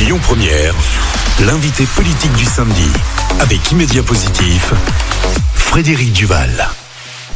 Lyon Première, l'invité politique du samedi, avec Immédiat Positif, Frédéric Duval.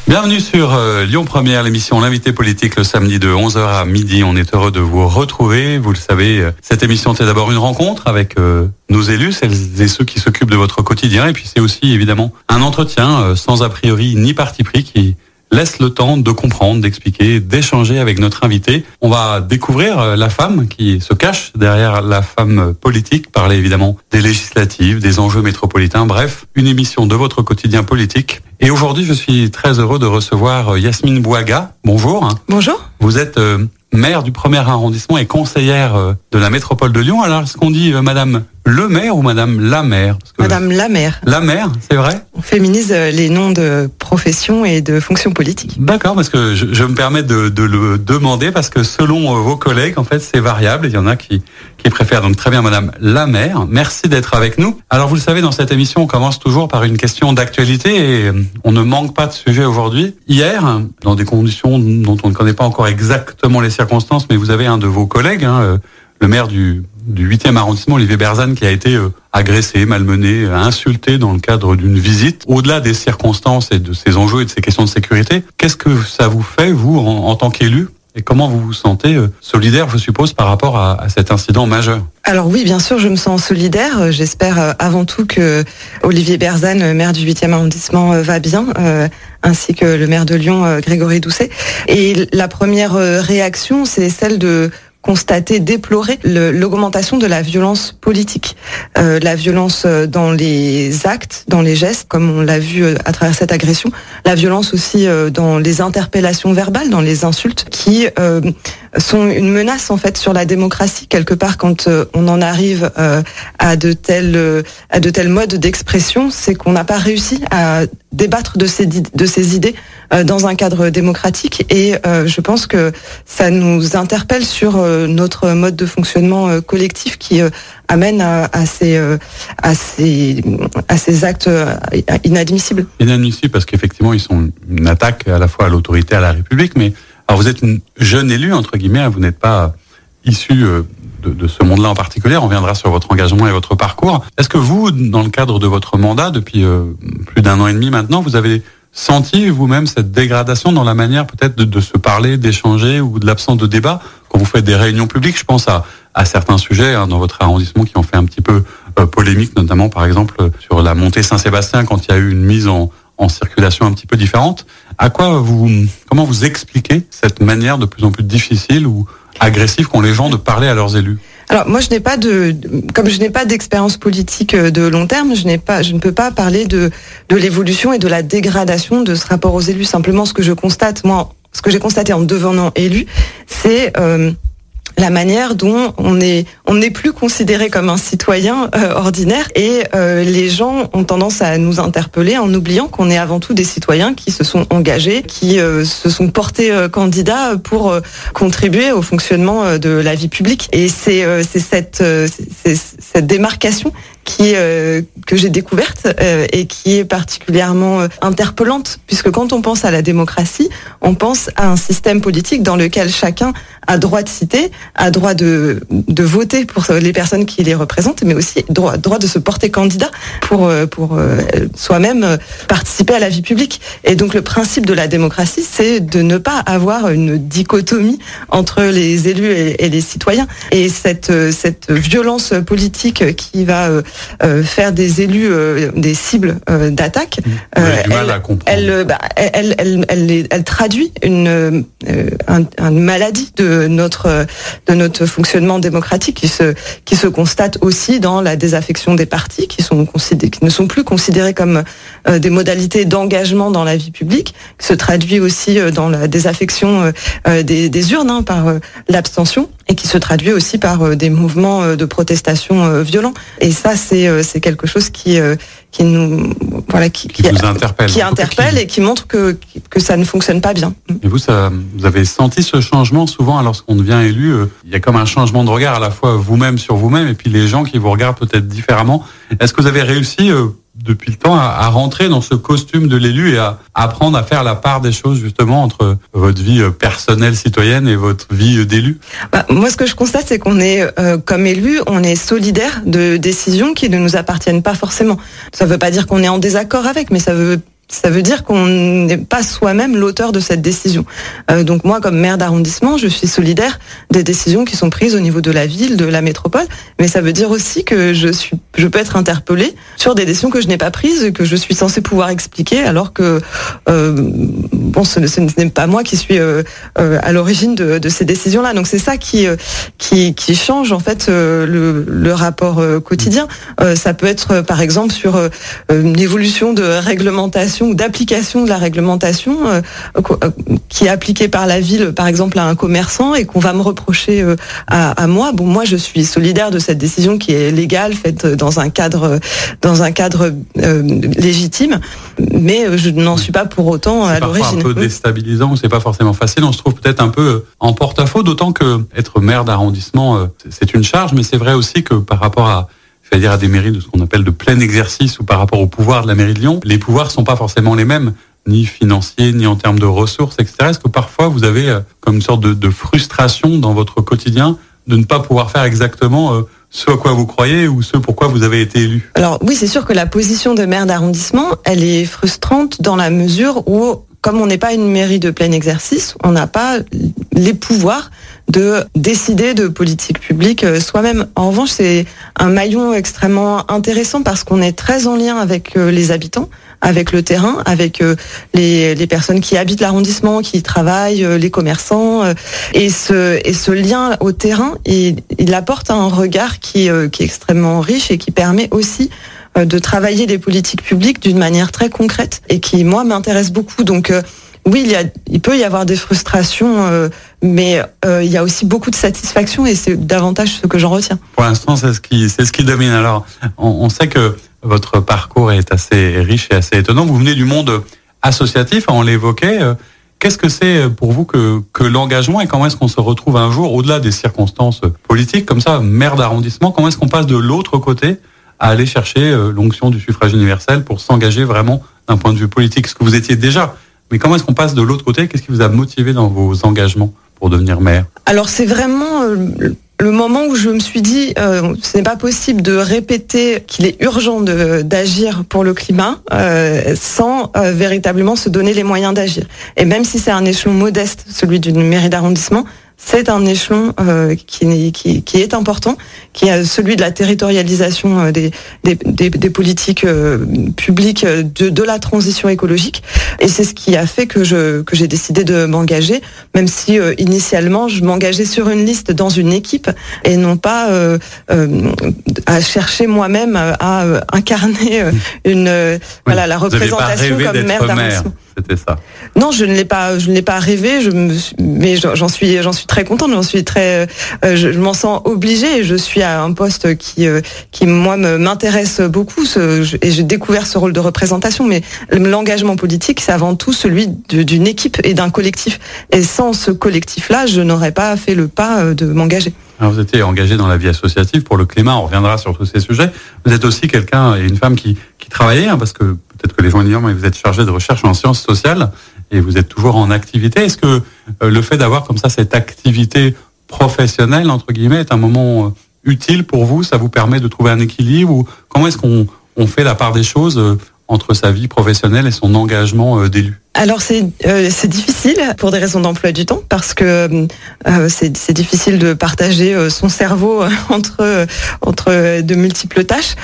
Bienvenue sur euh, Lyon Première, l'émission L'invité politique le samedi de 11h à midi. On est heureux de vous retrouver. Vous le savez, euh, cette émission c'est d'abord une rencontre avec euh, nos élus, celles et ceux qui s'occupent de votre quotidien. Et puis c'est aussi évidemment un entretien sans a priori ni parti pris qui laisse le temps de comprendre, d'expliquer, d'échanger avec notre invité. On va découvrir euh, la femme qui se cache derrière la femme politique, parler évidemment des législatives, des enjeux métropolitains, bref, une émission de votre quotidien politique. Et aujourd'hui, je suis très heureux de recevoir euh, Yasmine Bouaga. Bonjour. Bonjour. Vous êtes euh, maire du premier arrondissement et conseillère de la métropole de Lyon. Alors, est-ce qu'on dit Madame le maire ou Madame la maire Madame la maire. La maire, c'est vrai On féminise euh, les noms de professions et de fonctions politiques. D'accord, parce que je, je me permets de, de, le demander parce que selon euh, vos collègues, en fait, c'est variable. Il y en a qui, qui préfèrent. Donc très bien, Madame la maire. Merci d'être avec nous. Alors vous le savez, dans cette émission, on commence toujours par une question d'actualité et euh, on ne manque pas de sujet aujourd'hui. Hier, dans des conditions dont on ne connaît pas encore exactement les circonstances, mais vous avez un de vos collègues, hein, le maire du, du 8e arrondissement, Olivier Berzane, qui a été euh, agressé, malmené, insulté dans le cadre d'une visite. Au-delà des circonstances et de ces enjeux et de ces questions de sécurité, qu'est-ce que ça vous fait, vous, en, tant qu'élu et comment vous vous sentez euh, solidaire, je suppose, par rapport à, cet incident majeur? Alors oui, bien sûr, je me sens solidaire. J'espère euh, avant tout que Olivier Berzane, maire du 8e arrondissement, va bien, euh, ainsi que le maire de Lyon, Grégory Doucet. Et la première réaction, c'est celle de constater, déplorer l'augmentation de la violence politique, euh, la violence euh, dans les actes, dans les gestes, comme on l'a vu euh, à travers cette agression, la violence aussi dans les interpellations verbales, dans les insultes, qui sont une menace en fait sur la démocratie. Quelque part quand on en arrive à de tels à de tels modes d'expression, c'est qu'on n'a pas réussi à débattre de ces de ces idées dans un cadre démocratique et je pense que ça nous interpelle sur notre mode de fonctionnement euh, collectif qui euh, amène à, ces, euh, à, ces, à ces actes inadmissibles. Inadmissibles parce qu'effectivement, ils sont une attaque à la fois à l'autorité, à la République, mais alors vous êtes une jeune élue, entre guillemets, hein, vous n'êtes pas issu de, de, ce monde-là en particulier. On reviendra sur votre engagement et votre parcours. Est-ce que vous, dans le cadre de votre mandat, depuis plus d'un an et demi maintenant, vous avez senti vous-même cette dégradation dans la manière peut-être de, de, se parler, d'échanger ou de l'absence de débat quand vous faites des réunions publiques Je pense à, certains sujets hein, dans votre arrondissement qui ont fait un petit peu euh, polémique, notamment par exemple sur la montée Saint-Sébastien quand il y a eu une mise en, en circulation un petit peu différente. À quoi vous, comment vous expliquez cette manière de plus en plus difficile ou agressive qu'ont les gens de parler à leurs élus? Alors moi je n'ai pas de comme je n'ai pas d'expérience politique euh, de long terme, je n'ai pas je ne peux pas parler de de l'évolution et de la dégradation de ce rapport aux élus. Simplement ce que je constate moi ce que j'ai constaté en devenant élu, c'est euh, la manière dont on est on n'est plus considéré comme un citoyen euh, ordinaire. Et euh, les gens ont tendance à nous interpeller en oubliant qu'on est avant tout des citoyens qui se sont engagés, qui euh, se sont portés candidats pour contribuer au fonctionnement de la vie publique. Et c'est cette c'est cette démarcation qui que j'ai découverte et qui est particulièrement interpellante puisque quand on pense à la démocratie, on pense à un système politique dans lequel chacun a droit de citer, a droit de, de voter pour les personnes qui les représentent, mais aussi droit, droit de se porter candidat pour, euh, pour euh, soi-même euh, participer à la vie publique. Et donc le principe de la démocratie, c'est de ne pas avoir une dichotomie entre les élus et, et les citoyens. Et cette, cette violence politique qui va faire des élus des cibles d'attaque, elle, traduit une, un, une maladie de notre de notre fonctionnement démocratique qui se qui se constate aussi dans la désaffection des partis qui sont qui ne sont plus considérés comme euh, des modalités d'engagement dans la vie publique qui se traduit aussi euh, dans la désaffection euh, euh des, des, urnes hein, par euh, l'abstention et qui se traduit aussi par euh, des mouvements de protestation violents. Et ça c'est c'est quelque chose qui qui nous voilà qui, qui, qui nous interpelle, qui interpelle et qui montre que que ça ne fonctionne pas bien. Et vous ça vous avez senti ce changement souvent lorsqu'on devient élu euh, il y a comme un changement de regard à la fois vous-même sur vous-même et puis les gens qui vous regardent peut-être différemment. Est-ce que vous avez réussi euh, depuis le temps à, rentrer dans ce costume de l'élu et à apprendre à faire la part des choses justement entre votre vie personnelle citoyenne et votre vie d'élu bah, Moi, ce que je constate, c'est qu'on est, comme élu, on est solidaire de décisions qui ne nous appartiennent pas forcément. Ça ne veut pas dire qu'on est en désaccord avec, mais ça veut ça veut dire qu'on n'est pas soi-même l'auteur de cette décision. Euh, donc moi, comme maire d'arrondissement, je suis solidaire des décisions qui sont prises au niveau de la ville, de la métropole, mais ça veut dire aussi que je suis, je peux être interpellée sur des décisions que je n'ai pas prises et que je suis censée pouvoir expliquer, alors que euh, bon, ce, n'est pas moi qui suis euh, à l'origine de, ces décisions-là. Donc c'est ça qui, qui, qui change en fait le, le rapport quotidien. ça peut être par exemple sur une évolution de réglementation ou d'application de la réglementation euh, euh, qui est appliquée par la ville, par exemple, à un commerçant et qu'on va me reprocher euh, à, moi. Bon, moi, je suis solidaire de cette décision qui est légale, faite dans un cadre, dans un cadre légitime, mais je n'en suis pas pour autant à l'origine. C'est un peu déstabilisant, c'est pas forcément facile. On se trouve peut-être un peu en porte-à-faux, d'autant que être maire d'arrondissement, c'est une charge, mais c'est vrai aussi que par rapport à c'est-à-dire à des mairies de ce qu'on appelle de plein exercice ou par rapport au pouvoir de la mairie de Lyon, les pouvoirs sont pas forcément les mêmes, ni financiers, ni en termes de ressources, etc. Est-ce que parfois vous avez euh, comme une sorte de, frustration dans votre quotidien de ne pas pouvoir faire exactement euh, ce à quoi vous croyez ou ce pourquoi vous avez été élu? Alors oui, c'est sûr que la position de maire d'arrondissement, elle est frustrante dans la mesure où comme on n'est pas une mairie de plein exercice, on n'a pas les pouvoirs de décider de politique publique euh, soi-même. En revanche, c'est un maillon extrêmement intéressant parce qu'on est très en lien avec euh, les habitants, avec le terrain, avec euh, les, personnes qui habitent l'arrondissement, qui travaillent, les commerçants. Et ce, lien au terrain, il, apporte un regard qui est extrêmement riche et qui permet aussi de travailler les politiques publiques d'une manière très concrète et qui, moi, m'intéresse beaucoup. Donc, oui, il, peut y avoir des frustrations, euh, mais euh, il y a aussi beaucoup de satisfaction et c'est davantage ce que j'en retiens. Pour l'instant, c'est ce qui, domine. Alors, on, sait que votre parcours est assez riche et assez étonnant. Vous venez du monde associatif, on l'évoquait. Euh, qu'est-ce que c'est pour vous que, que l'engagement et comment est-ce qu'on se retrouve un jour, au-delà des circonstances politiques, comme ça, maire d'arrondissement, comment est-ce qu'on passe de l'autre côté à aller chercher l'onction du suffrage universel pour s'engager vraiment d'un point de vue politique Ce que vous étiez déjà. Mais comment est-ce qu'on passe de l'autre côté? Qu'est-ce qui vous a motivé dans vos engagements pour devenir maire? Alors c'est vraiment euh, le moment où je me suis dit, euh, ce n'est pas possible de répéter qu'il est urgent d'agir pour le climat euh, sans véritablement se donner les moyens d'agir. Et même si c'est un échelon modeste, celui d'une mairie d'arrondissement, c'est un échelon euh, qui, qui, qui, est important, qui est celui de la territorialisation euh, des, des, des, politiques euh, publiques de, de, la transition écologique. Et c'est ce qui a fait que je que j'ai décidé de m'engager, même si initialement je m'engageais sur une liste dans une équipe et non pas à chercher moi-même à, incarner une voilà la représentation comme maire d'arrondissement. C'était ça. Non, je ne l'ai pas, rêvé. Mais j'en suis, très contente. Euh, je, m'en sens obligée. Je suis à un poste qui, euh, moi m'intéresse beaucoup. Et j'ai découvert ce rôle de représentation. Mais l'engagement politique, c'est avant tout celui d'une équipe et d'un collectif. Et sans ce collectif-là, je n'aurais pas fait le pas euh, de m'engager. Vous étiez engagé dans la vie associative pour le climat. On reviendra sur tous ces sujets. Vous êtes aussi quelqu'un et une femme qui, qui travaillait, hein, parce que peut-être que les gens ignorent, mais vous êtes chargé de recherche en sciences sociales et vous êtes toujours en activité. Est-ce que euh, le fait d'avoir comme ça cette activité professionnelle, entre guillemets, est un moment euh, utile pour vous? Ça vous permet de trouver un équilibre ou comment est-ce qu'on on fait la part des choses euh, entre sa vie professionnelle et son engagement d'élu alors c'est c'est difficile pour des raisons d'emploi du temps parce que c'est difficile de partager son cerveau entre entre de multiples tâches.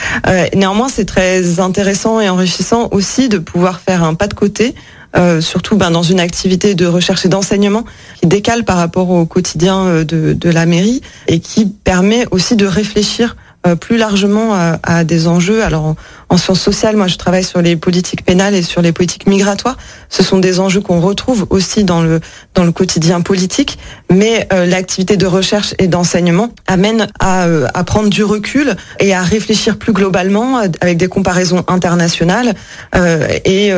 néanmoins c'est très intéressant et enrichissant aussi de pouvoir faire un pas de côté euh, surtout ben, dans une activité de recherche et d'enseignement qui décale par rapport au quotidien euh, de, la mairie et qui permet aussi de réfléchir euh, plus largement à, des enjeux. Alors en, sciences sociales, moi je travaille sur les politiques pénales et sur les politiques migratoires. Ce sont des enjeux qu'on retrouve aussi dans le dans le quotidien politique, mais euh, l'activité de recherche et d'enseignement amène à, euh, à, prendre du recul et à réfléchir plus globalement avec des comparaisons internationales et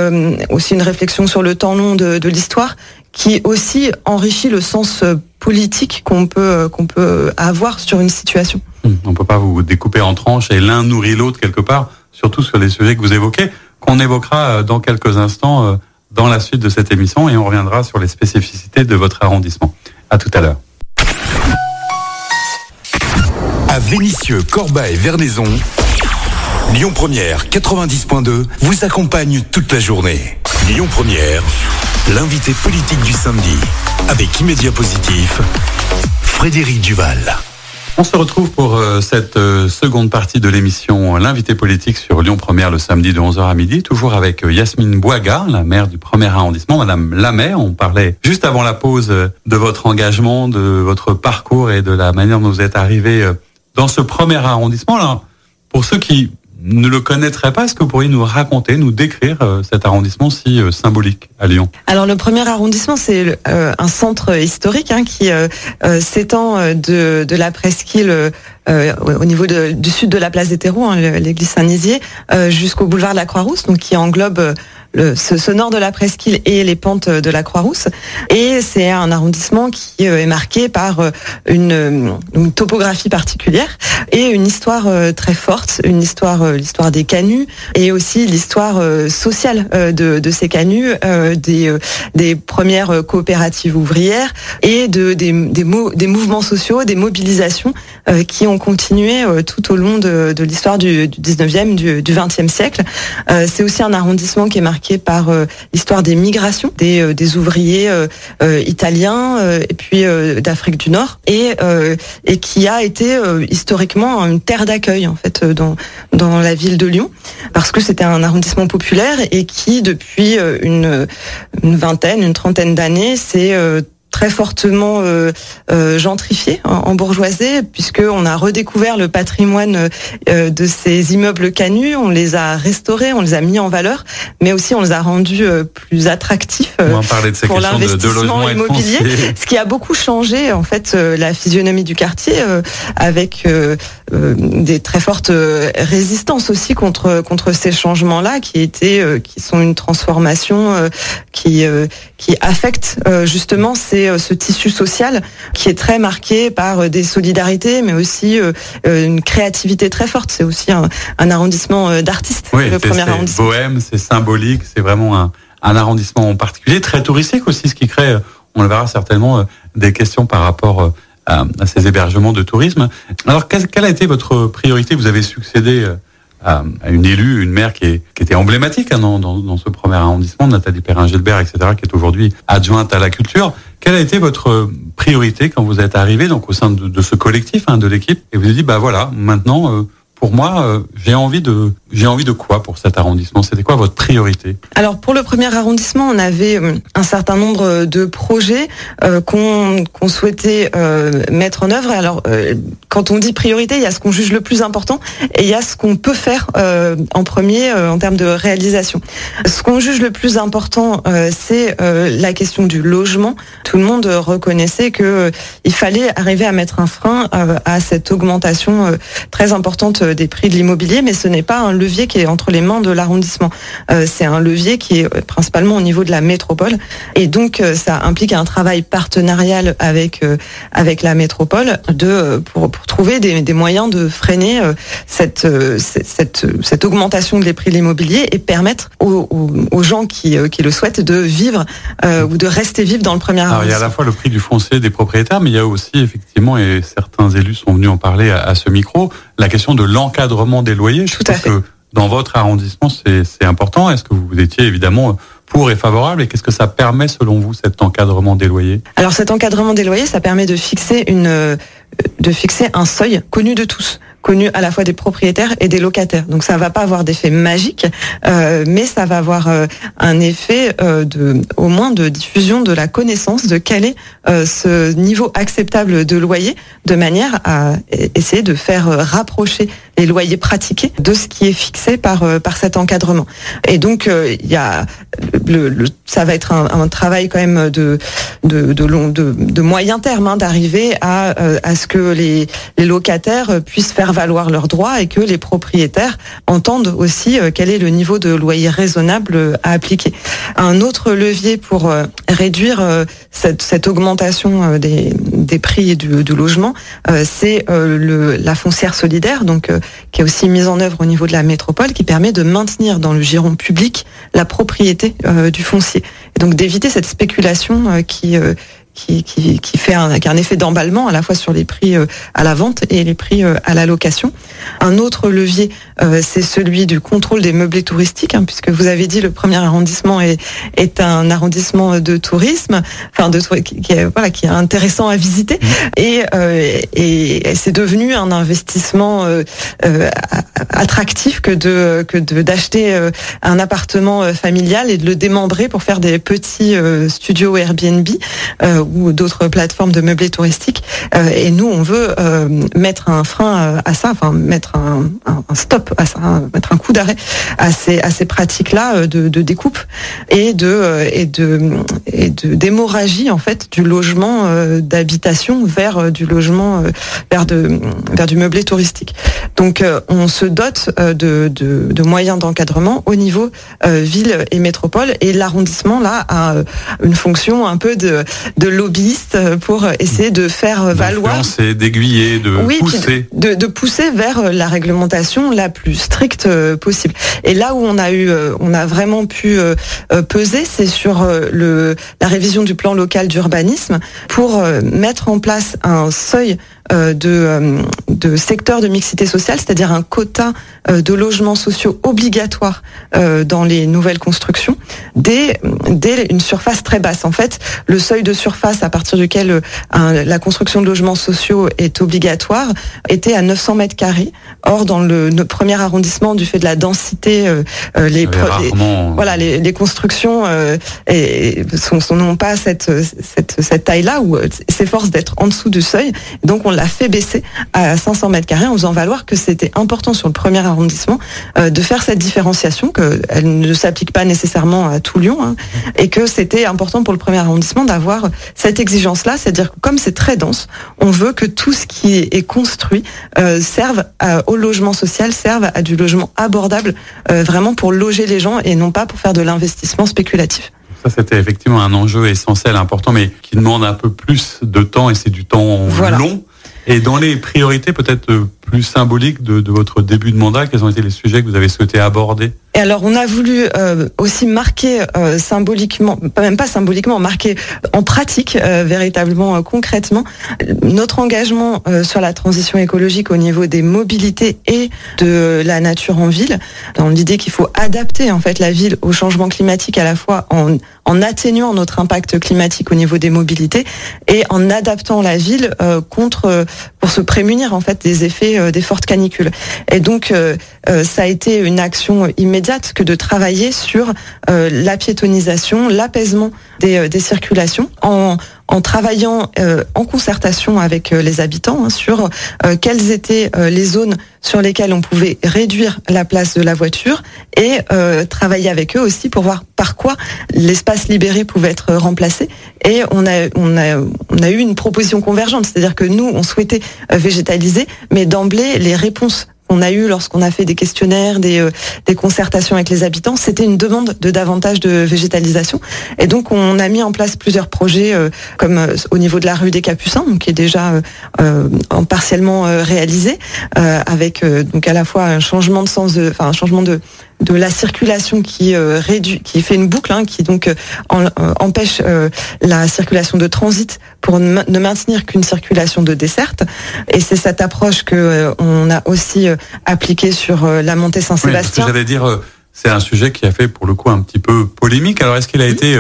aussi une réflexion sur le temps long de, de l'histoire qui aussi enrichit le sens politique qu'on peut qu'on peut avoir sur une situation. On ne peut pas vous découper en tranches et l'un nourrit l'autre quelque part surtout sur les sujets que vous évoquez, qu'on évoquera dans quelques instants dans la suite de cette émission et on reviendra sur les spécificités de votre arrondissement. À tout à l'heure. À Vénissieux, Corbeil, Vernaison, Lyon Première 90.2 vous accompagne toute la journée. Lyon Première, l'invité politique du samedi, avec Immédiat Positif, Frédéric Duval. On se retrouve pour euh, cette euh, seconde partie de l'émission L'invité politique sur Lyon Première le samedi de 11h à midi, toujours avec euh, Yasmine Boiga, la maire du premier arrondissement, Madame la maire. On parlait juste avant la pause de votre engagement, de votre parcours et de la manière dont vous êtes arrivé dans ce premier arrondissement. Alors, pour ceux qui ne le connaîtrait pas, est-ce que vous pourriez nous raconter, nous décrire euh, cet arrondissement si euh, symbolique à Lyon? Alors le premier arrondissement, c'est euh, un centre historique hein, qui s'étend de, de la presqu'île au niveau du sud de la place des Terreaux, hein, l'église Saint-Nizier, jusqu'au boulevard de la Croix-Rousse, donc qui englobe le, ce, nord de la presqu'île et les pentes de la Croix-Rousse. Et c'est un arrondissement qui euh, est marqué par euh, une, une, topographie particulière et une histoire euh, très forte, une histoire, l'histoire des canuts et aussi l'histoire sociale de, de, ces canuts, des, des premières coopératives ouvrières et de, des, des, des mouvements sociaux, des mobilisations qui ont continué tout au long de, de l'histoire du, du 19e, du, du 20e siècle. c'est aussi un arrondissement qui est marqué par euh, l'histoire des migrations des, euh, ouvriers euh, italiens et puis d'Afrique du Nord et, et qui a été historiquement une terre d'accueil en fait dans, dans la ville de Lyon parce que c'était un arrondissement populaire et qui depuis une, une vingtaine, une trentaine d'années s'est très fortement euh, euh, gentrifié en, en, bourgeoisie, puisqu'on a redécouvert le patrimoine euh, de ces immeubles canus, on les a restaurés, on les a mis en valeur, mais aussi on les a rendus euh, plus attractifs pour l'investissement immobilier, ce qui a beaucoup changé en fait la physionomie du quartier, avec des très fortes résistances aussi contre contre ces changements-là, qui étaient, qui sont une transformation qui qui affecte justement ces euh, ce tissu social qui est très marqué par euh, des solidarités, mais aussi euh, une créativité très forte. C'est aussi un, arrondissement d'artistes. Oui, le premier arrondissement. Bohème, c'est symbolique, c'est vraiment un, arrondissement en particulier, très touristique aussi, ce qui crée, on le verra certainement, des questions par rapport à, ces hébergements de tourisme. Alors, quelle, a été votre priorité? Vous avez succédé à, une élue, une maire qui, était emblématique hein, dans, ce premier arrondissement, Nathalie Perrin-Gilbert, etc., qui est aujourd'hui adjointe à la culture. Quelle a été votre priorité quand vous êtes arrivé donc au sein de, ce collectif, hein, de l'équipe, et vous avez dit bah voilà, maintenant euh, pour moi, euh, j'ai envie de j'ai envie de quoi pour cet arrondissement? C'était quoi votre priorité? Alors pour le premier arrondissement, on avait euh, un certain nombre de projets euh, qu'on qu'on souhaitait mettre en œuvre. Alors quand on dit priorité, il y a ce qu'on juge le plus important et il y a ce qu'on peut faire en premier en termes de réalisation. Ce qu'on juge le plus important, c'est la question du logement. Tout le monde reconnaissait que il fallait arriver à mettre un frein à cette augmentation très importante des prix de l'immobilier, mais ce n'est pas un levier qui est entre les mains de l'arrondissement. Euh, c'est un levier qui est principalement au niveau de la métropole. Et donc, euh, ça implique un travail partenarial avec, euh, avec la métropole de, pour, pour trouver des, des, moyens de freiner cette, cette, cette augmentation des prix de l'immobilier et permettre aux, aux, gens qui, qui le souhaitent de vivre ou de rester vivre dans le premier arrondissement. il y a à la fois le prix du foncier des propriétaires, mais il y a aussi effectivement, et certains élus sont venus en parler à, à ce micro, la question de l'encadrement des loyers. Tout à fait. Que dans votre arrondissement, c'est important. Est-ce que vous étiez évidemment pour et favorable? Et qu'est-ce que ça permet selon vous cet encadrement des loyers? Alors cet encadrement des loyers, ça permet de fixer une de fixer un seuil connu de tous connu à la fois des propriétaires et des locataires. Donc ça va pas avoir d'effet magique, euh, mais ça va avoir euh, un effet euh, de, au moins de diffusion de la connaissance de quel est euh, ce niveau acceptable de loyer, de manière à essayer de faire rapprocher les loyers pratiqués de ce qui est fixé par par cet encadrement. Et donc il y a le, le, ça va être un, un, travail quand même de de de, long, de, de moyen terme hein, d'arriver à à ce que les, les locataires puissent faire valoir leurs droits et que les propriétaires entendent aussi quel est le niveau de loyer raisonnable à appliquer. Un autre levier pour réduire cette, augmentation des, prix du, du logement, c'est la foncière solidaire, donc qui est aussi mise en œuvre au niveau de la métropole, qui permet de maintenir dans le giron public la propriété du foncier. Et donc d'éviter cette spéculation qui qui, qui, qui, fait un, qui a un effet d'emballement à la fois sur les prix euh, à la vente et les prix euh, à la location. Un autre levier, euh, c'est celui du contrôle des meublés touristiques, hein, puisque vous avez dit le premier arrondissement est, est un arrondissement de tourisme, enfin de qui est voilà qui est intéressant à visiter mmh. et, et, c'est devenu un investissement attractif que de que de d'acheter un appartement familial et de le démembrer pour faire des petits studios Airbnb ou d'autres plateformes de meublés touristiques. Euh, et nous, on veut euh, mettre un frein euh, à ça, enfin mettre un, stop à ça, mettre un coup d'arrêt à ces, à ces pratiques-là de, découpe et de et de et de d'hémorragie en fait du logement d'habitation vers du logement vers de vers du meublé touristique. Donc on se dote de, de, moyens d'encadrement au niveau ville et métropole et l'arrondissement là a une fonction un peu de lobbyistes pour essayer de faire valoir. d'aiguiller, de pousser. De, de, pousser vers la réglementation la plus stricte euh, possible. Et là où on a eu, euh, on a vraiment pu euh, peser, c'est sur le, la révision du plan local d'urbanisme pour mettre en place un seuil euh, de, euh, de secteurs de mixité sociale, c'est-à-dire un quota euh, de logements sociaux obligatoires dans les nouvelles constructions, dès, dès une surface très basse. En fait, le seuil de surface à partir duquel la construction de logements sociaux est obligatoire était à 900 mètres carrés. Or, dans le, premier arrondissement, du fait de la densité, les, voilà, les, les constructions et sont, n'ont pas cette, cette, cette taille-là ou s'efforcent d'être en dessous du seuil. Donc, on a fait baisser à 500 mètres carrés en faisant valoir que c'était important sur le premier arrondissement euh, de faire cette différenciation, qu'elle ne s'applique pas nécessairement à tout Lyon, hein, et que c'était important pour le premier arrondissement d'avoir cette exigence-là, c'est-à-dire que comme c'est très dense, on veut que tout ce qui est construit euh, serve au logement social, serve à du logement abordable, euh, vraiment pour loger les gens et non pas pour faire de l'investissement spéculatif. Ça, c'était effectivement un enjeu essentiel, important, mais qui demande un peu plus de temps et c'est du temps long. Et dans les priorités peut-être euh, plus symboliques de, votre début de mandat, quels ont été les sujets que vous avez souhaité aborder et alors, on a voulu euh, aussi marquer euh, symboliquement, même pas symboliquement, marquer en pratique, euh, véritablement concrètement, notre engagement sur la transition écologique au niveau des mobilités et de la nature en ville, dans l'idée qu'il faut adapter en fait la ville au changement climatique à la fois en, en atténuant notre impact climatique au niveau des mobilités et en adaptant la ville contre pour se prémunir en fait des effets des fortes canicules. Et donc, ça a été une action immédiate que de travailler sur euh, la piétonisation, l'apaisement des, euh, des, circulations, en, en travaillant euh, en concertation avec les habitants hein, sur quelles étaient les zones sur lesquelles on pouvait réduire la place de la voiture et travailler avec eux aussi pour voir par quoi l'espace libéré pouvait être remplacé. Et on a, on a, on a eu une proposition convergente, c'est-à-dire que nous, on souhaitait végétaliser, mais d'emblée, les réponses on a eu lorsqu'on a fait des questionnaires, des, euh, des concertations avec les habitants, c'était une demande de davantage de végétalisation. Et donc on a mis en place plusieurs projets euh, comme euh, au niveau de la rue des Capucins, qui est déjà en partiellement réalisé, avec donc à la fois un changement de sens, enfin un changement de de la circulation qui euh, réduit, qui fait une boucle, hein, qui donc euh, euh, empêche la circulation de transit pour ne maintenir qu'une circulation de desserte. Et c'est cette approche que on a aussi appliquée sur la montée Saint-Sébastien. Oui, j'allais dire. C'est un sujet qui a fait pour le coup un petit peu polémique. Alors est-ce qu'il a été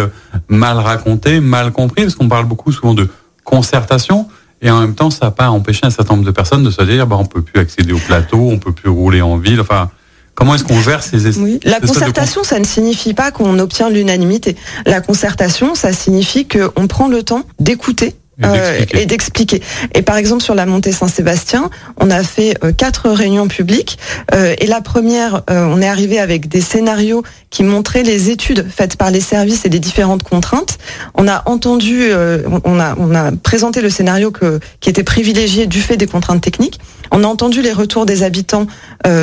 mal raconté, mal compris? Parce qu'on parle beaucoup souvent de concertation. Et en même temps, ça n'a pas empêché un certain nombre de personnes de se dire, bah, on peut plus accéder au plateau, on peut plus rouler en ville. Enfin, Comment est-ce qu'on gère ces oui. La concertation, ça ne signifie pas qu'on obtient l'unanimité. La concertation, ça signifie qu'on prend le temps d'écouter et d'expliquer. Euh, et, par exemple sur la montée Saint-Sébastien, on a fait euh, quatre réunions publiques euh, et la première, on est arrivé avec des scénarios qui montraient les études faites par les services et les différentes contraintes. On a entendu, on a on a présenté le scénario que, qui était privilégié du fait des contraintes techniques. On a entendu les retours des habitants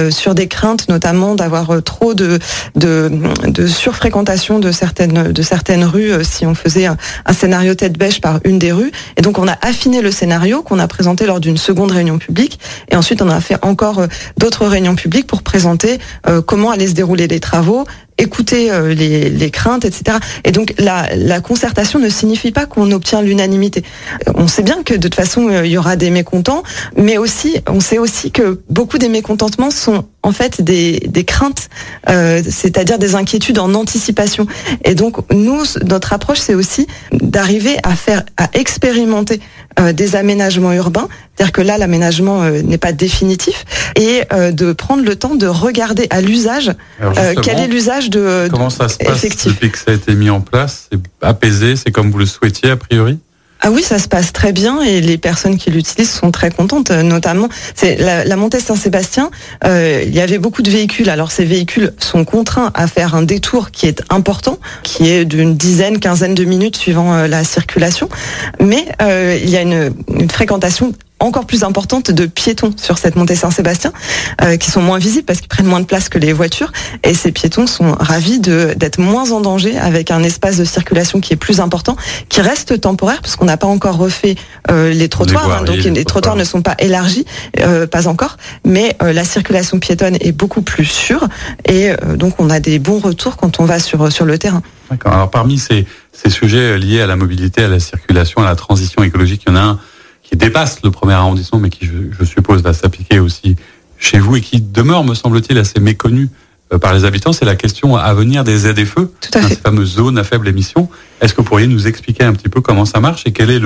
sur des craintes, notamment d'avoir trop de, surfréquentation de certaines, de certaines rues si on faisait un, un scénario tête bêche par une des rues. Et donc on a affiné le scénario qu'on a présenté lors d'une seconde réunion publique. Et ensuite on a fait encore d'autres réunions publiques pour présenter comment allaient se dérouler les travaux, écouter euh, les, craintes, etc. Et donc la, la concertation ne signifie pas qu'on obtient l'unanimité. On sait bien que de toute façon euh, il y aura des mécontents, mais aussi on sait aussi que beaucoup des mécontentements sont en fait des, des craintes, euh, c'est-à-dire des inquiétudes en anticipation. Et donc nous, notre approche, c'est aussi d'arriver à faire, à expérimenter euh, des aménagements urbains, c'est-à-dire que là l'aménagement euh, n'est pas définitif, et euh, de prendre le temps de regarder à l'usage quel est l'usage de comment ça se passe effectif. depuis que ça a été mis en place, c'est apaisé, c'est comme vous le souhaitiez a priori? Ah oui, ça se passe très bien et les personnes qui l'utilisent sont très contentes. Notamment, c'est la, la, montée Saint-Sébastien. Euh, il y avait beaucoup de véhicules. Alors ces véhicules sont contraints à faire un détour qui est important, qui est d'une dizaine, quinzaine de minutes suivant euh, la circulation. Mais euh, il y a une fréquentation encore plus importante de piétons sur cette montée Saint-Sébastien, euh, qui sont moins visibles parce qu'ils prennent moins de place que les voitures. Et ces piétons sont ravis d'être moins en danger avec un espace de circulation qui est plus important, qui reste temporaire parce qu'on n'a pas encore refait euh, les trottoirs, hein, donc les trottoirs ne sont pas élargis, euh, pas encore, mais euh, la circulation piétonne est beaucoup plus sûre et donc on a des bons retours quand on va sur sur le terrain. D'accord. Alors parmi ces, ces sujets liés à la mobilité, à la circulation, à la transition écologique, il y en a un qui dépasse le premier arrondissement, mais qui, je, je suppose, va s'appliquer aussi chez vous et qui demeure, me semble-t-il, assez méconnu euh, par les habitants, c'est la question à venir des ZFE, Tout à fait. ces fameuses zones à faible émission. Est-ce que vous pourriez nous expliquer un petit peu comment ça marche et quel est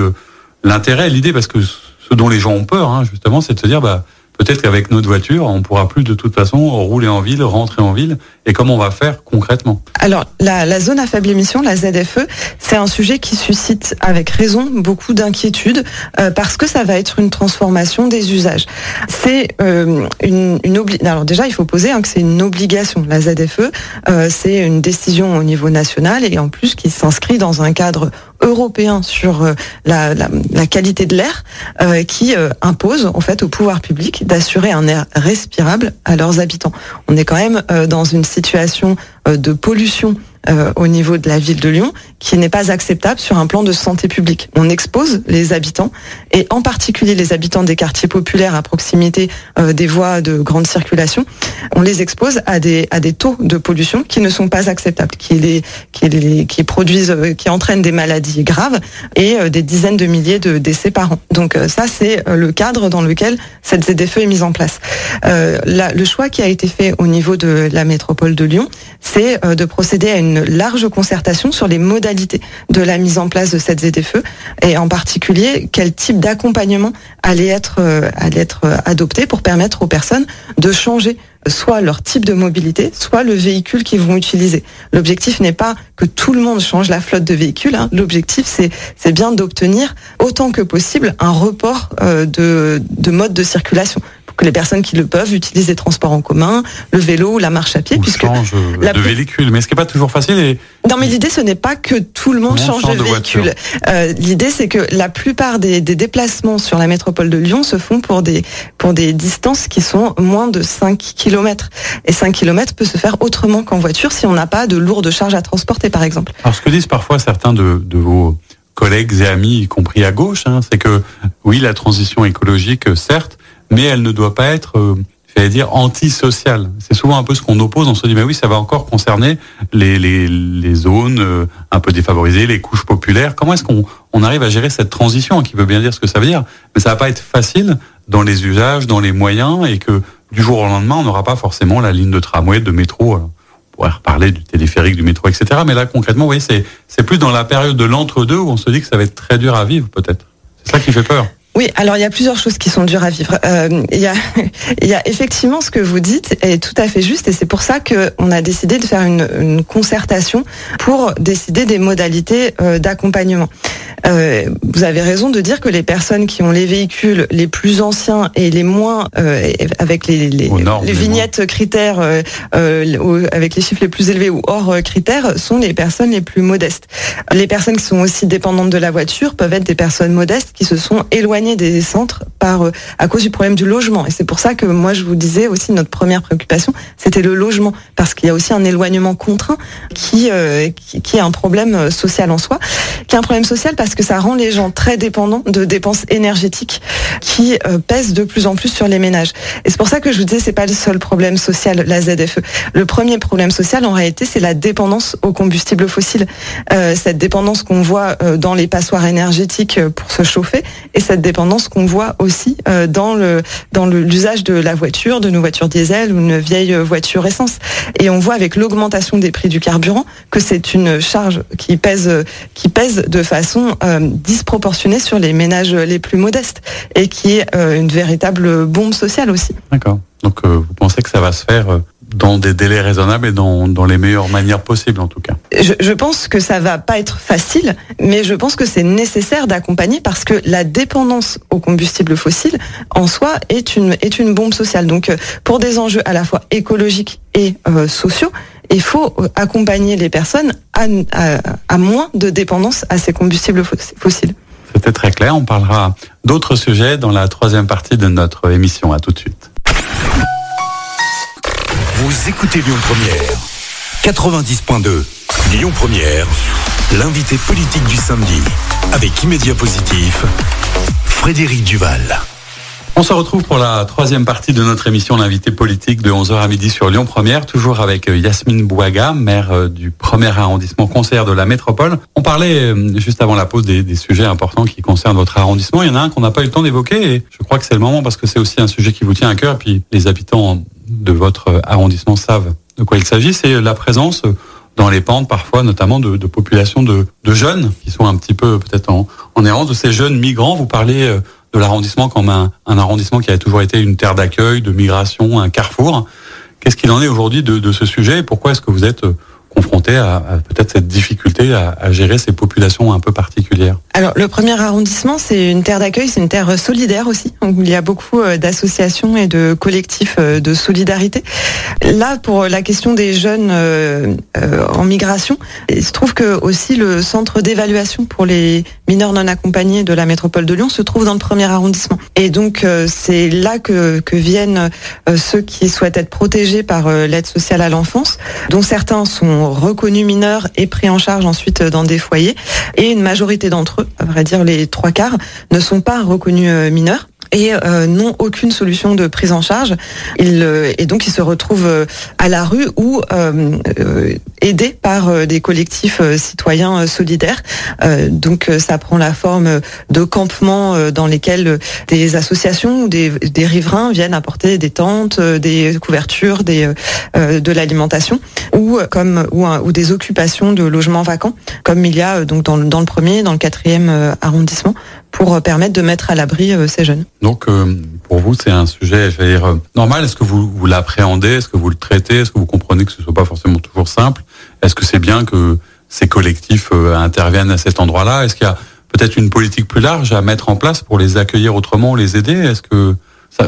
l'intérêt, l'idée, parce que ce dont les gens ont peur, hein, justement, c'est de se dire, bah, peut-être qu'avec notre voiture, on pourra plus de toute façon rouler en ville, rentrer en ville. Et comment on va faire concrètement Alors, la, la, zone à faible émission, la ZFE, c'est un sujet qui suscite avec raison beaucoup d'inquiétudes euh, parce que ça va être une transformation des usages. C'est euh, une, une obli Alors déjà, il faut poser hein, que c'est une obligation. La ZFE, euh, c'est une décision au niveau national et en plus qui s'inscrit dans un cadre européen sur euh, la, qualité de l'air euh, qui euh, impose en fait au pouvoir public d'assurer un air respirable à leurs habitants. On est quand même dans une situation de pollution euh, au niveau de la ville de Lyon qui n'est pas acceptable sur un plan de santé publique. On expose les habitants et en particulier les habitants des quartiers populaires à proximité euh, des voies de grande circulation, on les expose à des à des taux de pollution qui ne sont pas acceptables, qui les qui les qui produisent euh, qui entraînent des maladies graves et euh, des dizaines de milliers de décès par an. Donc ça c'est le cadre dans lequel cette ZFE est mise en place. La, le choix qui a été fait au niveau de la métropole de Lyon, c'est de procéder à une large concertation sur les modalités de la mise en place de cette ZFE et en particulier quel type d'accompagnement allait être, euh, allait être adopté pour permettre aux personnes de changer soit leur type de mobilité, soit le véhicule qu'ils vont utiliser. L'objectif n'est pas que tout le monde change la flotte de véhicules. Hein. L'objectif, c'est bien d'obtenir autant que possible un report euh, de, de mode de circulation que les personnes qui le peuvent utilisent les transports en commun, le vélo ou la marche à pied. On puisque change la de véhicule, mais ce qui n'est pas toujours facile. Et non, mais l'idée, ce n'est pas que tout le monde Tout change, change de véhicule. Euh, l'idée, c'est que la plupart des, des déplacements sur la métropole de Lyon se font pour des, pour des distances qui sont moins de 5 km. Et 5 km peut se faire autrement qu'en voiture si on n'a pas de lourde charge à transporter, par exemple. Alors, ce que disent parfois certains de, de vos collègues et amis, y compris à gauche, hein, c'est que oui, la transition écologique, euh, certes, mais elle ne doit pas être, euh, j'allais dire, antisociale. C'est souvent un peu ce qu'on oppose. On se dit, mais oui, ça va encore concerner les, les, les zones euh, un peu défavorisées, les couches populaires. Comment est-ce qu'on on arrive à gérer cette transition, qui veut bien dire ce que ça veut dire, mais ça va pas être facile dans les usages, dans les moyens, et que du jour au lendemain, on n'aura pas forcément la ligne de tramway, de métro. Alors, on pourrait reparler du téléphérique, du métro, etc. Mais là, concrètement, vous voyez, c'est plus dans la période de l'entre-deux où on se dit que ça va être très dur à vivre, peut-être. C'est ça qui fait peur. Oui, alors il y a plusieurs choses qui sont dures à vivre. Euh, il, y a, il y a effectivement ce que vous dites est tout à fait juste et c'est pour ça qu'on a décidé de faire une, une concertation pour décider des modalités euh, d'accompagnement. Euh, vous avez raison de dire que les personnes qui ont les véhicules les plus anciens et les moins euh, avec les, les, normes, les les vignettes critères euh, avec les chiffres les plus élevés ou hors critères sont les personnes les plus modestes. Les personnes qui sont aussi dépendantes de la voiture peuvent être des personnes modestes qui se sont éloignées des centres par à cause du problème du logement. Et c'est pour ça que moi je vous disais aussi notre première préoccupation, c'était le logement, parce qu'il y a aussi un éloignement contraint qui, qui, qui est un problème social en soi, qui est un problème social parce que ça rend les gens très dépendants de dépenses énergétiques qui pèsent de plus en plus sur les ménages. Et c'est pour ça que je vous disais c'est pas le seul problème social la ZFE. Le premier problème social en réalité c'est la dépendance aux combustibles fossiles, euh, cette dépendance qu'on voit euh, dans les passoires énergétiques euh, pour se chauffer et cette dépendance qu'on voit aussi dans le dans l'usage de la voiture, de nos voitures diesel ou une vieille voiture essence. Et on voit avec l'augmentation des prix du carburant que c'est une charge qui pèse qui pèse de façon disproportionnée sur les ménages les plus modestes et qui est une véritable bombe sociale aussi. D'accord. Donc vous pensez que ça va se faire dans des délais raisonnables et dans, dans, les meilleures manières possibles en tout cas. Je, je, pense que ça va pas être facile, mais je pense que c'est nécessaire d'accompagner parce que la dépendance aux combustibles fossiles en soi est une est une bombe sociale. Donc euh, pour des enjeux à la fois écologiques et euh, sociaux, il faut euh, accompagner les personnes à, à, à moins de dépendance à ces combustibles fossiles. C'était très clair. On parlera d'autres sujets dans la troisième partie de notre émission. À tout de suite. Vous écoutez Lyon Première, 90.2. Lyon Première, l'invité politique du samedi, avec Immédiat Positif, Frédéric Duval. On se retrouve pour la troisième partie de notre émission L'invité politique de 11h à midi sur Lyon Première, toujours avec euh, Yasmine Bouaga, maire euh, du premier arrondissement conseillère de la métropole. On parlait euh, juste avant la pause des, sujets importants qui concernent votre arrondissement. Il y en a un qu'on n'a pas eu le temps d'évoquer et je crois que c'est le moment parce que c'est aussi un sujet qui vous tient à cœur. Puis les habitants de votre arrondissement savent de quoi il s'agit, c'est la présence dans les pentes parfois, notamment de, populations de, jeunes qui sont un petit peu peut-être en, errance, de ces jeunes migrants. Vous parlez de l'arrondissement comme un, arrondissement qui a toujours été une terre d'accueil, de migration, un carrefour. Qu'est-ce qu'il en est aujourd'hui de, de, ce sujet et pourquoi est-ce que vous êtes confronté à, peut-être cette difficulté à, gérer ces populations un peu particulières Alors le premier arrondissement, c'est une terre d'accueil, c'est une terre solidaire aussi. Donc, il y a beaucoup euh, d'associations et de collectifs euh, de solidarité. Là, pour la question des jeunes euh, en migration, il se trouve que aussi le centre d'évaluation pour les mineurs non accompagnés de la métropole de Lyon se trouve dans le premier arrondissement. Et donc c'est là que, viennent ceux qui souhaitent être protégés par l'aide sociale à l'enfance, dont certains sont reconnus mineurs et pris en charge ensuite dans des foyers. Et une majorité d'entre eux, à vrai dire les trois quarts, ne sont pas reconnus mineurs et euh, n'ont aucune solution de prise en charge. Euh, et donc ils se retrouvent euh, à la rue ou euh, aidés par des collectifs citoyens solidaires. donc ça prend la forme de campements dans lesquels des associations ou des, des riverains viennent apporter des tentes, des couvertures, des, de l'alimentation ou comme ou, des occupations de logements vacants, comme il y a donc dans, dans le premier, dans le quatrième arrondissement pour permettre de mettre à l'abri ces jeunes. Donc, euh, pour vous, c'est un sujet, je vais dire, euh, normal. Est-ce que vous, vous l'appréhendez? Est-ce que vous le traitez? Est-ce que vous comprenez que ce soit pas forcément toujours simple? Est-ce que c'est bien que ces collectifs euh, interviennent à cet endroit-là? Est-ce qu'il y a peut-être une politique plus large à mettre en place pour les accueillir autrement, les aider? Est-ce que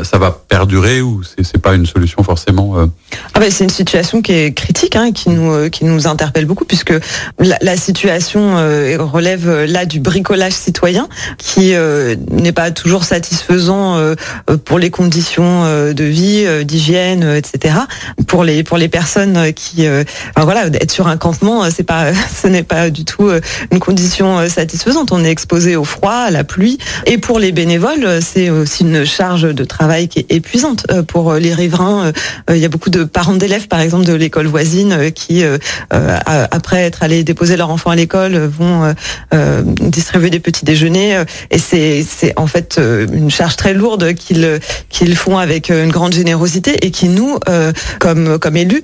ça, va perdurer ou c'est pas une solution forcément euh... ah ben C'est une situation qui est critique, hein, qui, nous, euh, qui nous interpelle beaucoup, puisque la, situation euh, relève là du bricolage citoyen, qui n'est pas toujours satisfaisant pour les conditions de vie, d'hygiène, etc. Pour les, pour les personnes qui... Voilà, être sur un campement, pas, ce n'est pas du tout une condition satisfaisante. On est exposé au froid, à la pluie. Et pour les bénévoles, c'est aussi une charge de travail qui est épuisante euh, pour euh, les riverains. Euh, il y a beaucoup de parents d'élèves, par exemple, de l'école voisine, qui, après être allés déposer leur enfant à l'école, vont distribuer des petits déjeuners. Et c'est, c'est en fait une charge très lourde qu'ils, qu'ils font avec une grande générosité et qui nous, comme, comme élus,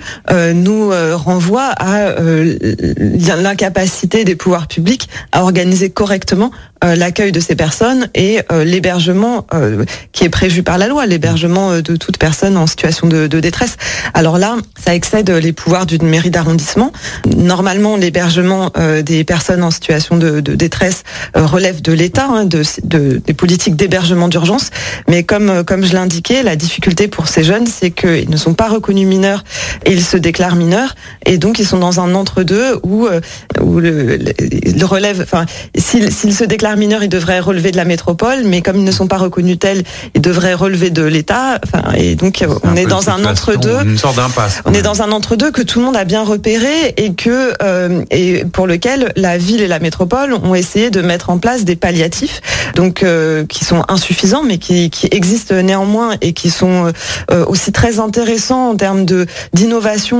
nous renvoie à l'incapacité des pouvoirs publics à organiser correctement l'accueil de ces personnes et l'hébergement qui est prévu par la loi, l'hébergement euh, de toute personne en situation de, de, détresse. Alors là, ça excède les pouvoirs d'une mairie d'arrondissement. Normalement, l'hébergement euh, des personnes en situation de, de détresse euh, relève de l'État, hein, de, des politiques d'hébergement d'urgence. Mais comme, comme je l'indiquais, la difficulté pour ces jeunes, c'est qu'ils ne sont pas reconnus mineurs et ils se déclarent mineurs. Et donc, ils sont dans un entre-deux où, où le, le, relève, enfin, s'ils se déclarent mineurs, ils devraient relever de la métropole, mais comme ils ne sont pas reconnus tels, ils devraient relever de l'État. Enfin, et donc on est dans un entre-deux. Une sorte d'impasse. On est dans un entre-deux que tout le monde a bien repéré et que euh, et pour lequel la ville et la métropole ont essayé de mettre en place des palliatifs, donc euh, qui sont insuffisants, mais qui, qui existent néanmoins et qui sont euh, aussi très intéressants en termes de d'innovation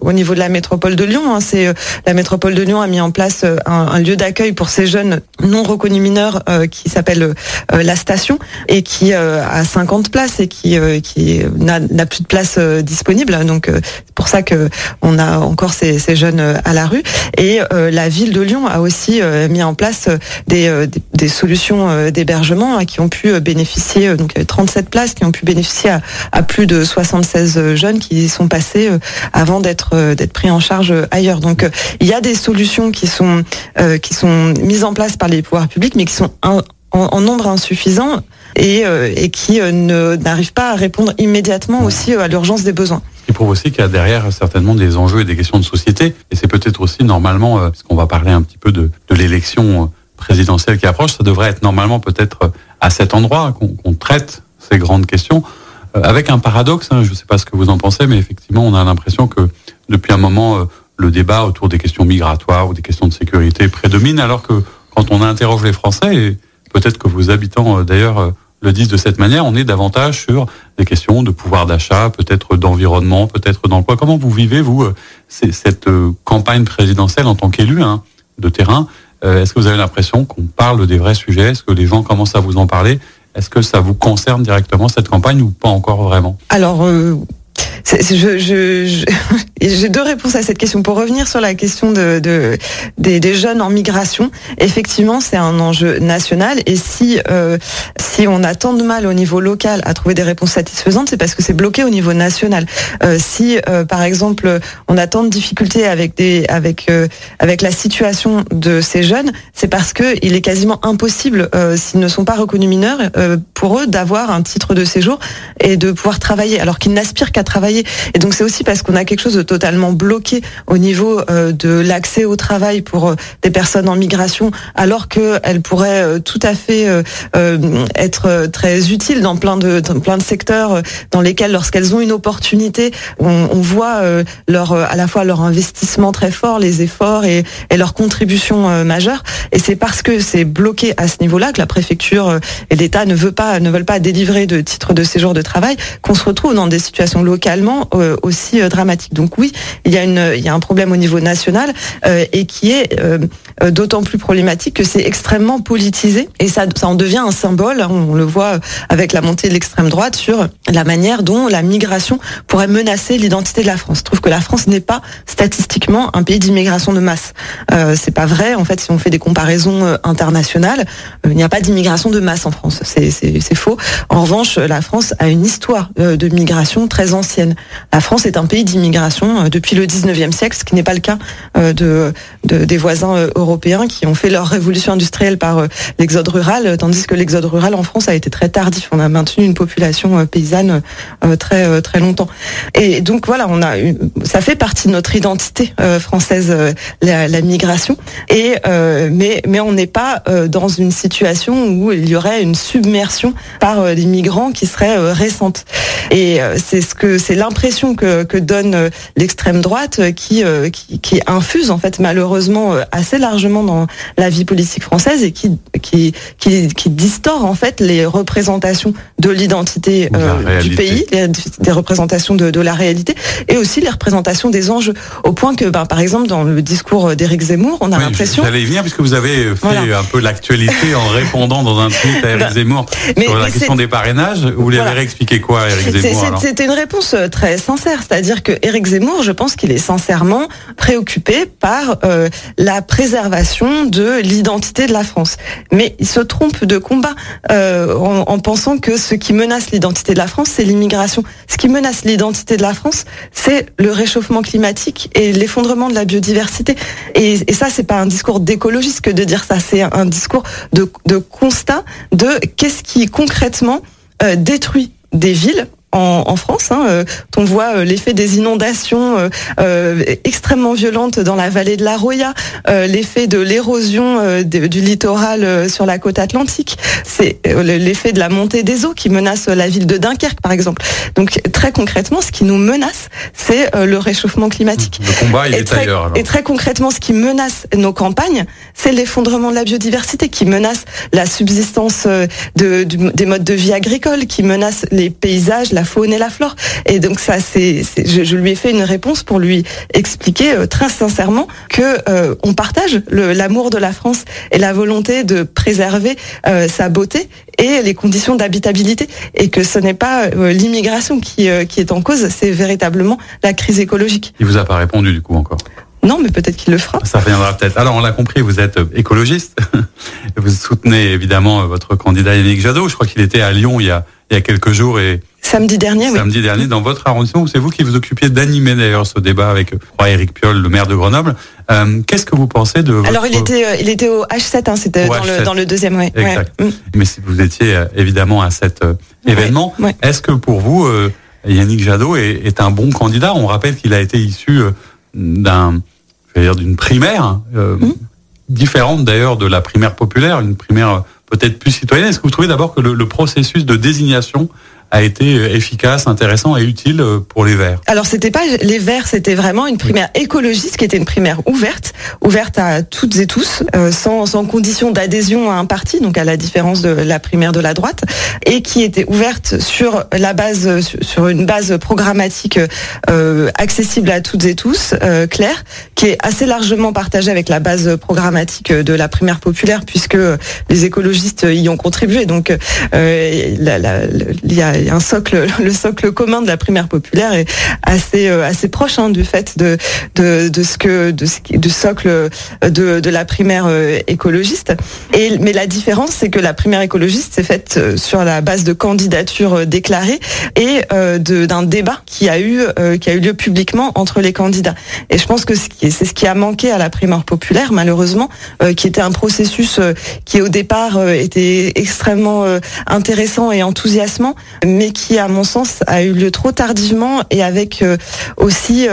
au niveau de la métropole de Lyon. Hein. C'est la métropole de Lyon a mis en place un, un lieu d'accueil pour ces jeunes non reconnus mineurs qui s'appelle la station et qui a 50 places et qui qui n'a plus de place disponible. Donc c'est pour ça que on a encore ces, jeunes à la rue. Et la ville de Lyon a aussi mis en place des, des, solutions d'hébergement hein, qui ont pu bénéficier donc 37 places qui ont pu bénéficier à, à plus de 76 jeunes qui sont passés avant d'être d'être pris en charge ailleurs. Donc il y a des solutions qui sont qui sont mises en place par les pouvoirs publics, mais qui sont en, en nombre insuffisant et, et qui ne n'arrivent pas à répondre immédiatement aussi à l'urgence des besoins qui prouve aussi qu'il y a derrière certainement des enjeux et des questions de société. Et c'est peut-être aussi normalement, parce qu'on va parler un petit peu de, de l'élection présidentielle qui approche, ça devrait être normalement peut-être à cet endroit qu'on qu traite ces grandes questions. Euh, avec un paradoxe, hein, je ne sais pas ce que vous en pensez, mais effectivement, on a l'impression que depuis un moment, euh, le débat autour des questions migratoires ou des questions de sécurité prédomine, alors que quand on interroge les Français, et peut-être que vos habitants euh, d'ailleurs le disent de cette manière, on est davantage sur des questions de pouvoir d'achat, peut-être d'environnement, peut-être d'emploi. Comment vous vivez, vous, cette campagne présidentielle en tant qu'élu hein, de terrain? Est-ce que vous avez l'impression qu'on parle des vrais sujets? Est-ce que les gens commencent à vous en parler? Est-ce que ça vous concerne directement cette campagne ou pas encore vraiment? Alors, euh, je, je, j'ai deux réponses à cette question. Pour revenir sur la question de, de des, des, jeunes en migration, effectivement, c'est un enjeu national. Et si euh, si on a tant de mal au niveau local à trouver des réponses satisfaisantes, c'est parce que c'est bloqué au niveau national. Euh, si euh, par exemple on a tant de difficultés avec des avec euh, avec la situation de ces jeunes, c'est parce que il est quasiment impossible euh, s'ils ne sont pas reconnus mineurs euh, pour eux d'avoir un titre de séjour et de pouvoir travailler alors qu'ils n'aspirent qu'à travailler. Et donc c'est aussi parce qu'on a quelque chose de totalement bloqué au niveau euh, de l'accès au travail pour euh, des personnes en migration, alors qu'elles pourraient euh, tout à fait être très utiles dans plein de plein de secteurs dans lesquels, lorsqu'elles ont une opportunité, on, voit leur à la fois leur investissement très fort, les efforts et, et leur contribution majeure. Et c'est parce que c'est bloqué à ce niveau-là que la préfecture et l'État ne veulent pas délivrer de titre de séjour de travail qu'on se retrouve dans des situations localement aussi dramatiques. Oui, il y a un problème au niveau national euh, et qui est euh, d'autant plus problématique que c'est extrêmement politisé et ça, ça en devient un symbole. Hein, on le voit avec la montée de l'extrême droite sur la manière dont la migration pourrait menacer l'identité de la France. Je trouve que la France n'est pas statistiquement un pays d'immigration de masse. Euh, c'est pas vrai. En fait, si on fait des comparaisons euh, internationales, euh, il n'y a pas d'immigration de masse en France. C'est faux. En revanche, la France a une histoire euh, de migration très ancienne. La France est un pays d'immigration euh, depuis le 19e siècle, ce qui n'est pas le cas euh, de, de, des voisins euh, européens qui ont fait leur révolution industrielle par l'exode rural, tandis que l'exode rural en France a été très tardif. On a maintenu une population paysanne très très longtemps. Et donc voilà, on a ça fait partie de notre identité française, la, migration. Et mais mais on n'est pas dans une situation où il y aurait une submersion par des migrants qui serait récente. Et c'est ce que c'est l'impression que, donne l'extrême droite qui, euh, qui, infuse en fait malheureusement euh, assez largement dans la vie politique française et qui qui, qui, qui distord en fait les représentations de l'identité euh, du pays, les, des représentations de, de, la réalité et aussi les représentations des enjeux. Au point que, ben, par exemple, dans le discours d'Éric Zemmour, on a oui, l'impression. J'allais y venir puisque vous avez fait voilà. un peu l'actualité en répondant dans un tweet à Éric Zemmour mais, sur la question des parrainages. Vous lui voilà. avez réexpliqué quoi, Éric Zemmour C'était une réponse très sincère, c'est-à-dire que Éric Zemmour, je pense qu'il est sincèrement préoccupé par euh, la préservation de l'identité de la France. Mais il se trompe de combat euh, en, en, pensant que ce qui menace l'identité de la France, c'est l'immigration. Ce qui menace l'identité de la France, c'est le réchauffement climatique et l'effondrement de la biodiversité. Et, et ça, c'est pas un discours d'écologiste que de dire ça, c'est un discours de, de constat de qu'est-ce qui concrètement euh, détruit des villes en, France. Hein, on voit l'effet des inondations extrêmement violentes dans la vallée de la Roya, l'effet de l'érosion du littoral sur la côte atlantique. C'est l'effet de la montée des eaux qui menace la ville de Dunkerque, par exemple. Donc très concrètement, ce qui nous menace, c'est le réchauffement climatique. Le combat, il est ailleurs. Et très concrètement, ce qui menace nos campagnes, c'est l'effondrement de la biodiversité qui menace la subsistance euh, de, des modes de vie agricoles, qui menace les paysages, la faune et la flore. Et donc ça, c'est, je, lui ai fait une réponse pour lui expliquer euh, très sincèrement que euh, on partage l'amour de la France et la volonté de préserver sa beauté et les conditions d'habitabilité, et que ce n'est pas l'immigration qui, qui est en cause, c'est véritablement la crise écologique. Il vous a pas répondu du coup encore? Non, mais peut-être qu'il le fera. Ça reviendra peut-être. Alors, on l'a compris, vous êtes euh, écologiste. vous soutenez évidemment euh, votre candidat Yannick Jadot. Je crois qu'il était à Lyon il y a, il y a quelques jours et Samedi dernier, Samedi dernier, dans votre arrondissement, c'est vous qui vous occupiez d'animer d'ailleurs ce débat avec Éric Eric Piolle, le maire de Grenoble. Euh, qu'est-ce que vous pensez de votre... Alors il était, il était au H7, hein, c'était dans, Le, dans le deuxième. Exact. Mm. Mais si vous étiez évidemment à cet événement, est-ce que pour vous, Yannick Jadot est, est, un bon candidat? On rappelle qu'il a été issu d'un d'une primaire, euh, mmh. différente d'ailleurs de la primaire populaire, une primaire euh, peut-être plus citoyenne. Est-ce que vous trouvez d'abord que le, processus de désignation a été efficace, intéressant et utile euh, pour les Verts Alors c'était pas les Verts, c'était vraiment une primaire écologiste qui était une primaire ouverte, ouverte à toutes et tous, euh, sans, sans condition d'adhésion à un parti, donc à la différence de la primaire de la droite, et qui était ouverte sur la base, sur une base programmatique euh, accessible à toutes et tous, euh, claire, qui est assez largement partagée avec la base programmatique de la primaire populaire, puisque les écologistes y ont contribué. Donc il y a un socle, le socle commun de la primaire populaire est assez euh, assez proche hein, du fait de, de, de ce que de ce du socle de, de la primaire euh, écologiste. Et mais la différence, c'est que la primaire écologiste s'est faite euh, sur la base de candidatures déclarées et d'un débat qui a eu qui a eu lieu publiquement entre les candidats. Et je pense que c'est ce qui a manqué à la primaire populaire, malheureusement, qui était un processus qui au départ était extrêmement intéressant et enthousiasmant, mais qui, à mon sens, a eu lieu trop tardivement et avec euh, aussi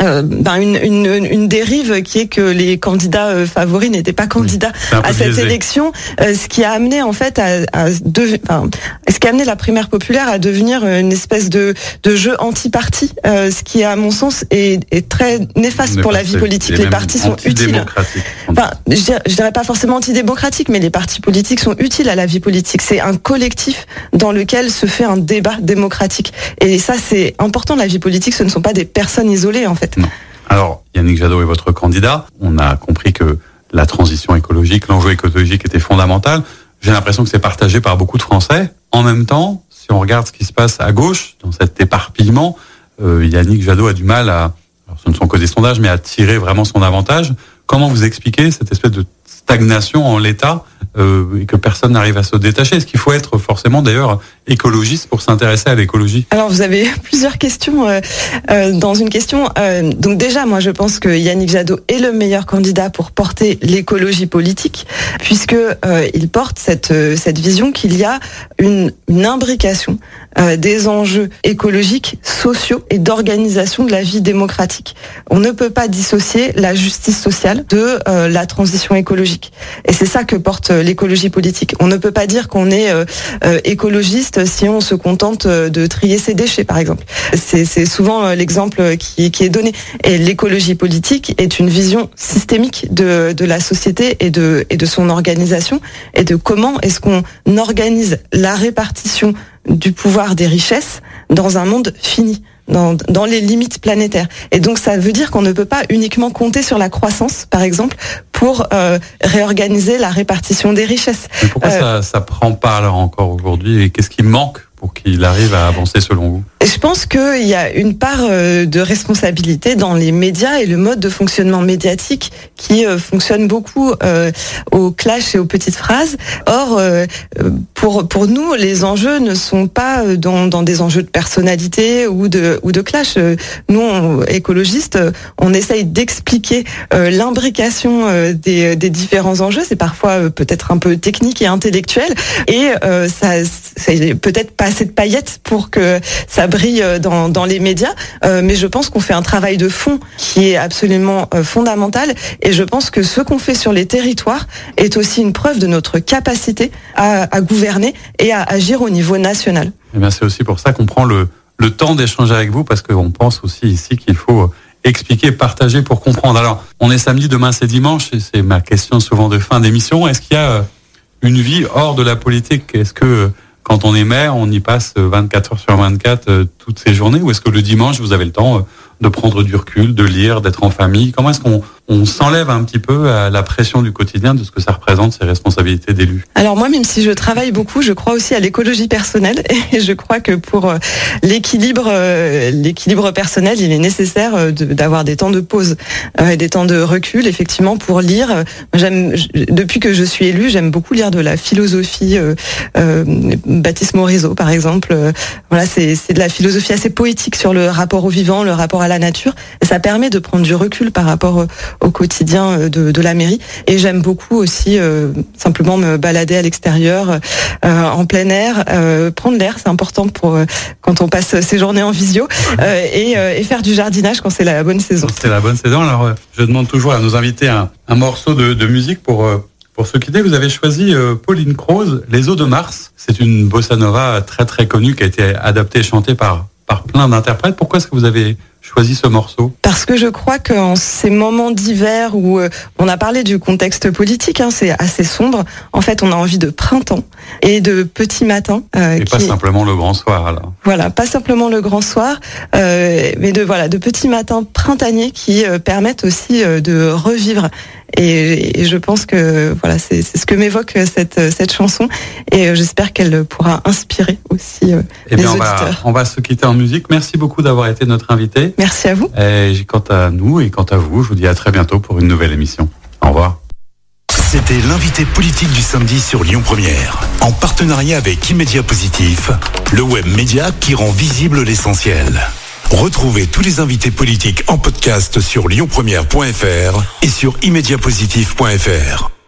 euh, euh, ben une, une, une, dérive qui est que les candidats euh, favoris n'étaient pas candidats à cette élection, euh, ce qui a amené en fait à, à enfin, ce qui a amené la primaire populaire à devenir une espèce de, de jeu anti-parti, ce qui à mon sens est, est très néfaste pour la vie politique. Les partis sont utiles. Enfin, je, dirais, je dirais pas forcément antidémocratique, mais les partis politiques sont utiles à la vie politique. C'est un collectif dans lequel se fait un débat démocratique. Et ça, c'est important. La vie politique, ce ne sont pas des personnes isolées en fait. Alors, Yannick Jadot est votre candidat. On a compris que la transition écologique, l'enjeu écologique était fondamental. J'ai l'impression que c'est partagé par beaucoup de Français. En même temps, si on regarde ce qui se passe à gauche, dans cet éparpillement, euh, Yannick Jadot a du mal à, alors ce ne sont que des sondages, mais à tirer vraiment son avantage. Comment vous expliquez cette espèce de stagnation en l'état euh, et que personne n'arrive à se détacher Est-ce qu'il faut être forcément d'ailleurs écologiste pour s'intéresser à l'écologie Alors vous avez plusieurs questions euh, euh, dans une question. Donc déjà, moi je pense que Yannick Jadot est le meilleur candidat pour porter l'écologie politique, puisque il porte cette cette vision qu'il y a une, une imbrication des enjeux écologiques, sociaux et d'organisation de la vie démocratique. On ne peut pas dissocier la justice sociale de la transition écologique. Et c'est ça que porte l'écologie politique. On ne peut pas dire qu'on est écologiste si on se contente euh, de trier ses déchets, par exemple. C'est souvent euh, l'exemple qui, est donné. Et l'écologie politique est une vision systémique de, la société et de, et de son organisation et de comment est-ce qu'on organise la répartition du pouvoir des richesses dans un monde fini. Dans, dans, les limites planétaires. Et donc ça veut dire qu'on ne peut pas uniquement compter sur la croissance, par exemple, pour euh, réorganiser la répartition des richesses. pourquoi euh, ça, ça prend pas alors encore aujourd'hui et qu'est-ce qui manque pour qu'il arrive à avancer selon vous? Je pense qu'il y a une part euh, de responsabilité dans les médias et le mode de fonctionnement médiatique qui euh, fonctionne beaucoup euh, au clash et aux petites phrases. Or, pour, pour nous, les enjeux ne sont pas dans, dans des enjeux de personnalité ou de, ou de clash. Nous, écologistes, on essaye d'expliquer l'imbrication des, des différents enjeux. C'est parfois peut-être un peu technique et intellectuel. Et ça, c'est peut-être pas assez de paillettes pour que ça brille euh, dans, dans les médias, euh, mais je pense qu'on fait un travail de fond qui est absolument euh, fondamental. Et je pense que ce qu'on fait sur les territoires est aussi une preuve de notre capacité à, gouverner et à agir au niveau national. Eh c'est aussi pour ça qu'on prend le, le temps d'échanger avec vous, parce qu'on pense aussi ici qu'il faut expliquer, partager pour comprendre. Alors, on est samedi, demain c'est dimanche, et c'est ma question souvent de fin d'émission. Est-ce qu'il y a une vie hors de la politique? Est-ce que quand on est maire, on y passe 24 heures sur 24 euh, toutes ces journées Ou est-ce que le dimanche, vous avez le temps euh, de prendre du recul, de lire, d'être en famille Comment est-ce qu'on on s'enlève un petit peu à la pression du quotidien de ce que ça représente, ces responsabilités d'élu Alors moi, même si je travaille beaucoup, je crois aussi à l'écologie personnelle et je crois que pour euh, l'équilibre, euh, l'équilibre personnel, il est nécessaire euh, d'avoir des temps de pause et des temps de recul, effectivement, pour lire. Depuis que je suis élue, j'aime beaucoup lire de la philosophie. Baptiste Morisot, par exemple, voilà, c'est de la philosophie assez poétique sur le rapport au vivant, le rapport à la nature, et ça permet de prendre du recul par rapport au quotidien euh, de, la mairie. Et j'aime beaucoup aussi euh, simplement me balader à l'extérieur, euh, en plein air, prendre l'air, c'est important pour quand on passe ses journées en visio, et, faire du jardinage quand c'est la bonne saison. C'est la bonne saison. Alors, je demande toujours à nos invités un, morceau de, musique pour pour ce quitter, vous avez choisi Pauline Croze, Les eaux de Mars. C'est une bossa nova très très connue qui a été adaptée et chantée par, par plein d'interprètes. Pourquoi est-ce que vous avez choisi ce morceau Parce que je crois qu'en ces moments d'hiver où euh, on a parlé du contexte politique, hein, c'est assez sombre, en fait on a envie de printemps et de petits matins. Euh, et pas simplement le grand soir alors. Voilà, pas simplement le grand soir, euh, mais de voilà de petits matins printaniers qui euh, permettent aussi de revivre et, je pense que voilà, c'est ce que m'évoque cette, cette chanson. Et j'espère qu'elle pourra inspirer aussi eh les bien, auditeurs. On va, on va se quitter en musique. Merci beaucoup d'avoir été notre invité. Merci à vous. Et quant à nous et quant à vous, je vous dis à très bientôt pour une nouvelle émission. Au revoir. C'était l'invité politique du samedi sur Lyon Première, en partenariat avec Immédia Positif, le web média qui rend visible l'essentiel. Retrouvez tous les invités politiques en podcast sur lyonpremière.fr et sur immédiapositif.fr.